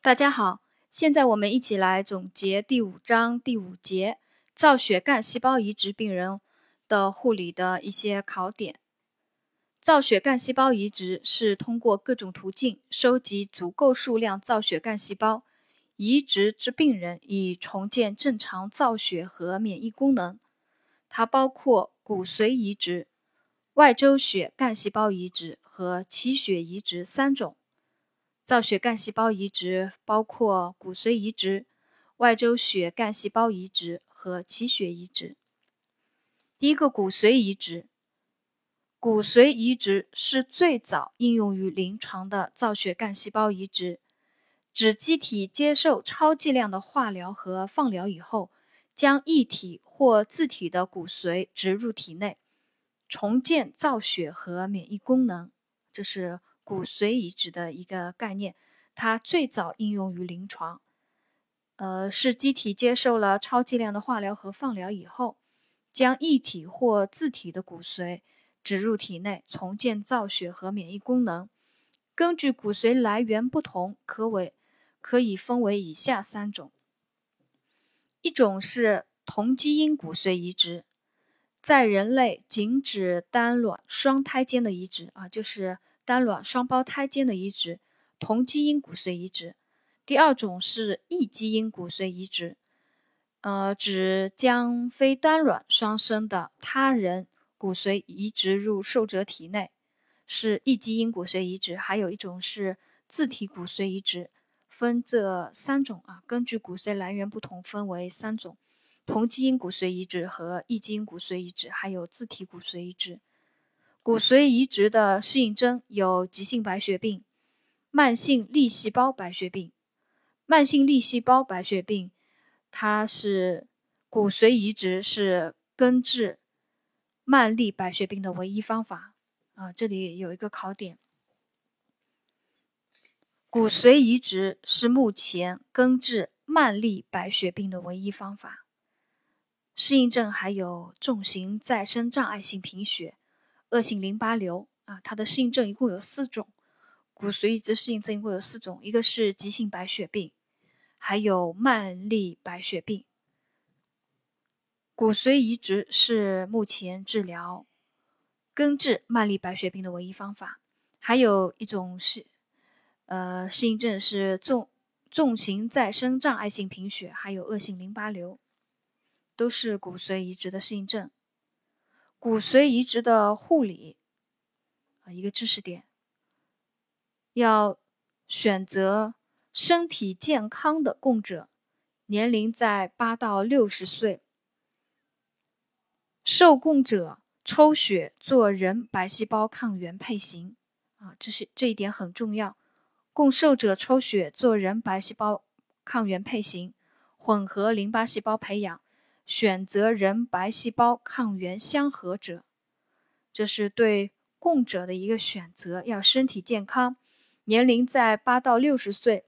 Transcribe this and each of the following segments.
大家好，现在我们一起来总结第五章第五节造血干细胞移植病人的护理的一些考点。造血干细胞移植是通过各种途径收集足够数量造血干细胞，移植至病人，以重建正常造血和免疫功能。它包括骨髓移植、外周血干细胞移植和脐血移植三种。造血干细胞移植包括骨髓移植、外周血干细胞移植和脐血移植。第一个，骨髓移植。骨髓移植是最早应用于临床的造血干细胞移植，指机体接受超剂量的化疗和放疗以后，将异体或自体的骨髓植入体内，重建造血和免疫功能。这是。骨髓移植的一个概念，它最早应用于临床，呃，是机体接受了超剂量的化疗和放疗以后，将异体或自体的骨髓植入体内，重建造血和免疫功能。根据骨髓来源不同，可为可以分为以下三种：一种是同基因骨髓移植，在人类仅指单卵双胎间的移植啊，就是。单卵双胞胎间的移植，同基因骨髓移植。第二种是异基因骨髓移植，呃，指将非单卵双生的他人骨髓移植入受者体内，是异基因骨髓移植。还有一种是自体骨髓移植，分这三种啊，根据骨髓来源不同，分为三种：同基因骨髓移植和异基因骨髓移植，还有自体骨髓移植。骨髓移植的适应症有急性白血病、慢性粒细胞白血病。慢性粒细胞白血病，它是骨髓移植是根治慢粒白血病的唯一方法啊！这里有一个考点：骨髓移植是目前根治慢粒白血病的唯一方法。适应症还有重型再生障碍性贫血。恶性淋巴瘤啊，它的适应症一共有四种，骨髓移植适应症一共有四种，一个是急性白血病，还有慢粒白血病。骨髓移植是目前治疗根治慢粒白血病的唯一方法。还有一种是，呃，适应症是重重型再生障碍性贫血，还有恶性淋巴瘤，都是骨髓移植的适应症。骨髓移植的护理啊，一个知识点，要选择身体健康的供者，年龄在八到六十岁，受供者抽血做人白细胞抗原配型啊，这是这一点很重要。供受者抽血做人白细胞抗原配型，混合淋巴细胞培养。选择人白细胞抗原相合者，这是对供者的一个选择，要身体健康，年龄在八到六十岁。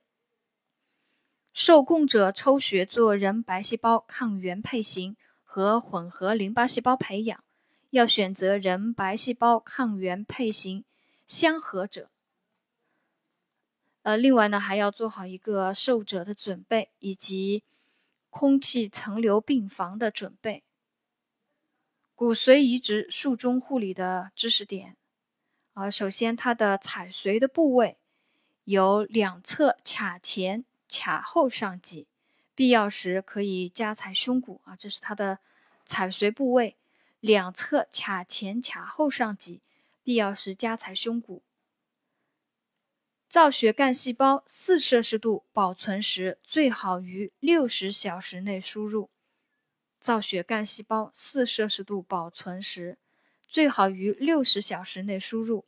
受供者抽血做人白细胞抗原配型和混合淋巴细胞培养，要选择人白细胞抗原配型相合者。呃，另外呢，还要做好一个受者的准备以及。空气层流病房的准备。骨髓移植术中护理的知识点啊，首先它的采髓的部位有两侧髂前、髂后上棘，必要时可以加采胸骨啊，这是它的采髓部位，两侧髂前、髂后上棘，必要时加采胸骨。造血干细胞四摄氏度保存时，最好于六十小时内输入。造血干细胞四摄氏度保存时，最好于六十小时内输入。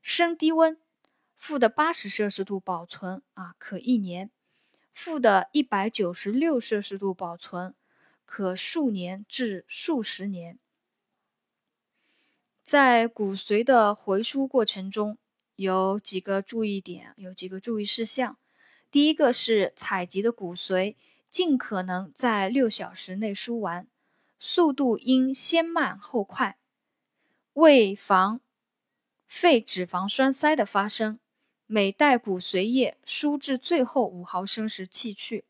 升低温，负的八十摄氏度保存啊，可一年；负的一百九十六摄氏度保存，可数年至数十年。在骨髓的回输过程中。有几个注意点，有几个注意事项。第一个是采集的骨髓尽可能在六小时内输完，速度应先慢后快，为防肺脂肪栓塞的发生，每袋骨髓液输至最后五毫升时弃去。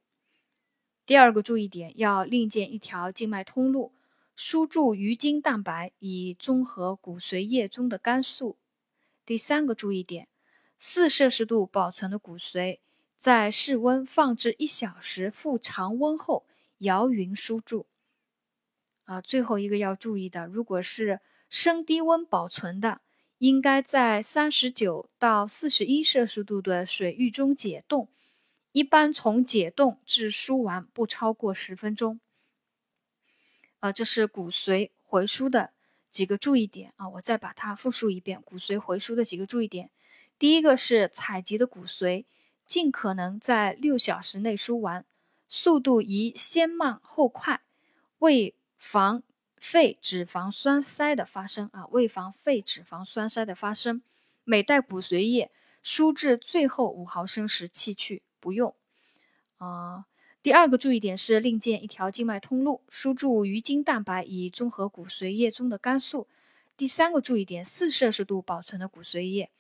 第二个注意点，要另建一条静脉通路，输注鱼精蛋白，以综合骨髓液中的肝素。第三个注意点，四摄氏度保存的骨髓，在室温放置一小时，复常温后摇匀输注。啊，最后一个要注意的，如果是升低温保存的。应该在三十九到四十一摄氏度的水域中解冻，一般从解冻至输完不超过十分钟。啊，这是骨髓回输的几个注意点啊，我再把它复述一遍。骨髓回输的几个注意点，第一个是采集的骨髓尽可能在六小时内输完，速度宜先慢后快，为防。肺脂肪栓塞的发生啊，为防肺脂肪栓塞的发生，每袋骨髓液输至最后五毫升时弃去，不用。啊，第二个注意点是另建一条静脉通路，输注鱼精蛋白以综合骨髓液中的肝素。第三个注意点，四摄氏度保存的骨髓液，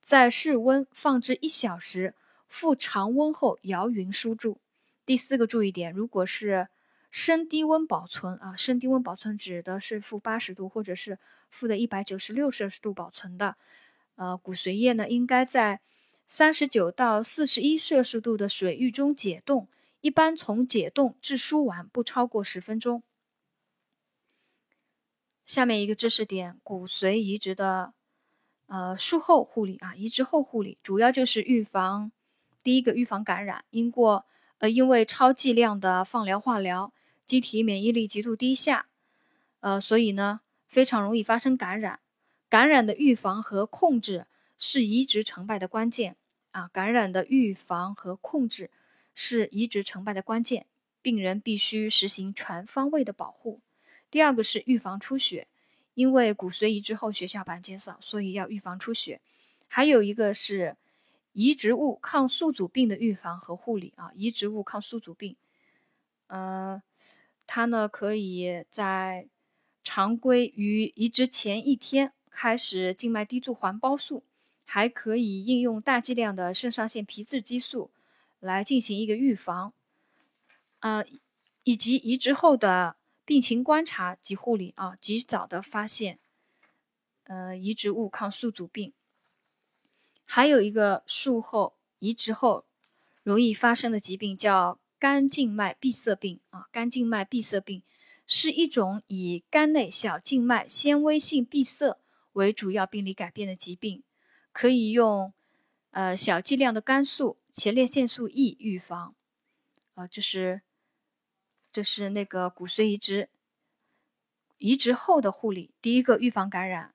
在室温放置一小时，复常温后摇匀输注。第四个注意点，如果是升低温保存啊，升低温保存指的是负八十度或者是负的一百九十六摄氏度保存的。呃，骨髓液呢，应该在三十九到四十一摄氏度的水域中解冻，一般从解冻至输完不超过十分钟。下面一个知识点，骨髓移植的呃术后护理啊，移植后护理主要就是预防第一个预防感染，因过呃因为超剂量的放疗化疗。机体免疫力极度低下，呃，所以呢，非常容易发生感染。感染的预防和控制是移植成败的关键啊！感染的预防和控制是移植成败的关键，病人必须实行全方位的保护。第二个是预防出血，因为骨髓移植后血小板减少，所以要预防出血。还有一个是移植物抗宿主病的预防和护理啊！移植物抗宿主病，呃。它呢，可以在常规于移植前一天开始静脉滴注环孢素，还可以应用大剂量的肾上腺皮质激素来进行一个预防，呃，以及移植后的病情观察及护理啊，及早的发现，呃，移植物抗宿主病。还有一个术后移植后容易发生的疾病叫。肝静脉闭塞病啊，肝静脉闭塞病是一种以肝内小静脉纤维性闭塞为主要病理改变的疾病，可以用呃小剂量的肝素、前列腺素 E 预防。呃，就是这是那个骨髓移植移植后的护理，第一个预防感染，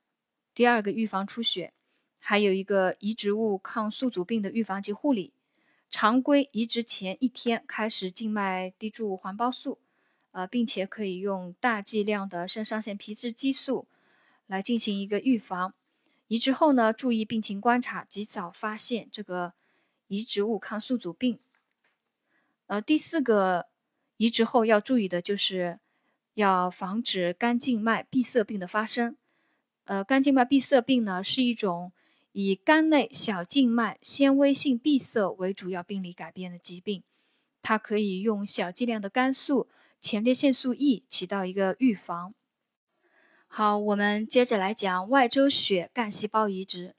第二个预防出血，还有一个移植物抗宿主病的预防及护理。常规移植前一天开始静脉滴注环孢素，呃，并且可以用大剂量的肾上腺皮质激素来进行一个预防。移植后呢，注意病情观察，及早发现这个移植物抗宿主病。呃，第四个移植后要注意的就是要防止肝静脉闭塞病的发生。呃，肝静脉闭塞病呢是一种。以肝内小静脉纤维性闭塞为主要病理改变的疾病，它可以用小剂量的肝素、前列腺素 E 起到一个预防。好，我们接着来讲外周血干细胞移植。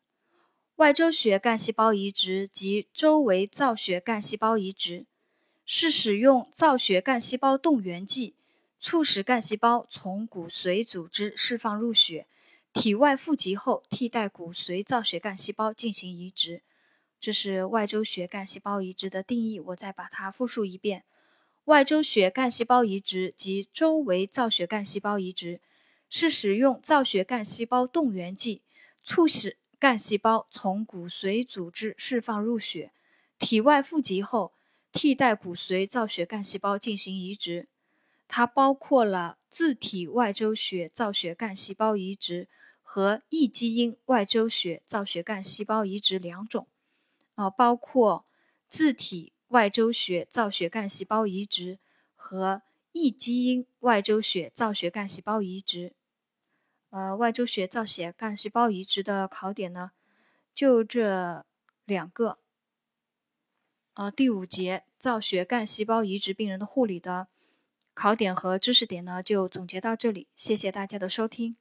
外周血干细胞移植及周围造血干细胞移植，是使用造血干细胞动员剂，促使干细胞从骨髓组织释放入血。体外富集后，替代骨髓造血干细胞进行移植，这是外周血干细胞移植的定义。我再把它复述一遍：外周血干细胞移植及周围造血干细胞移植，是使用造血干细胞动员剂，促使干细胞从骨髓组织释放入血，体外富集后，替代骨髓造血干细胞进行移植。它包括了自体外周血造血干细胞移植。和异基因外周血造血干细胞移植两种，啊，包括自体外周血造血干细胞移植和异基因外周血造血干细胞移植。呃，外周血造血干细胞移植的考点呢，就这两个。呃，第五节造血干细胞移植病人的护理的考点和知识点呢，就总结到这里。谢谢大家的收听。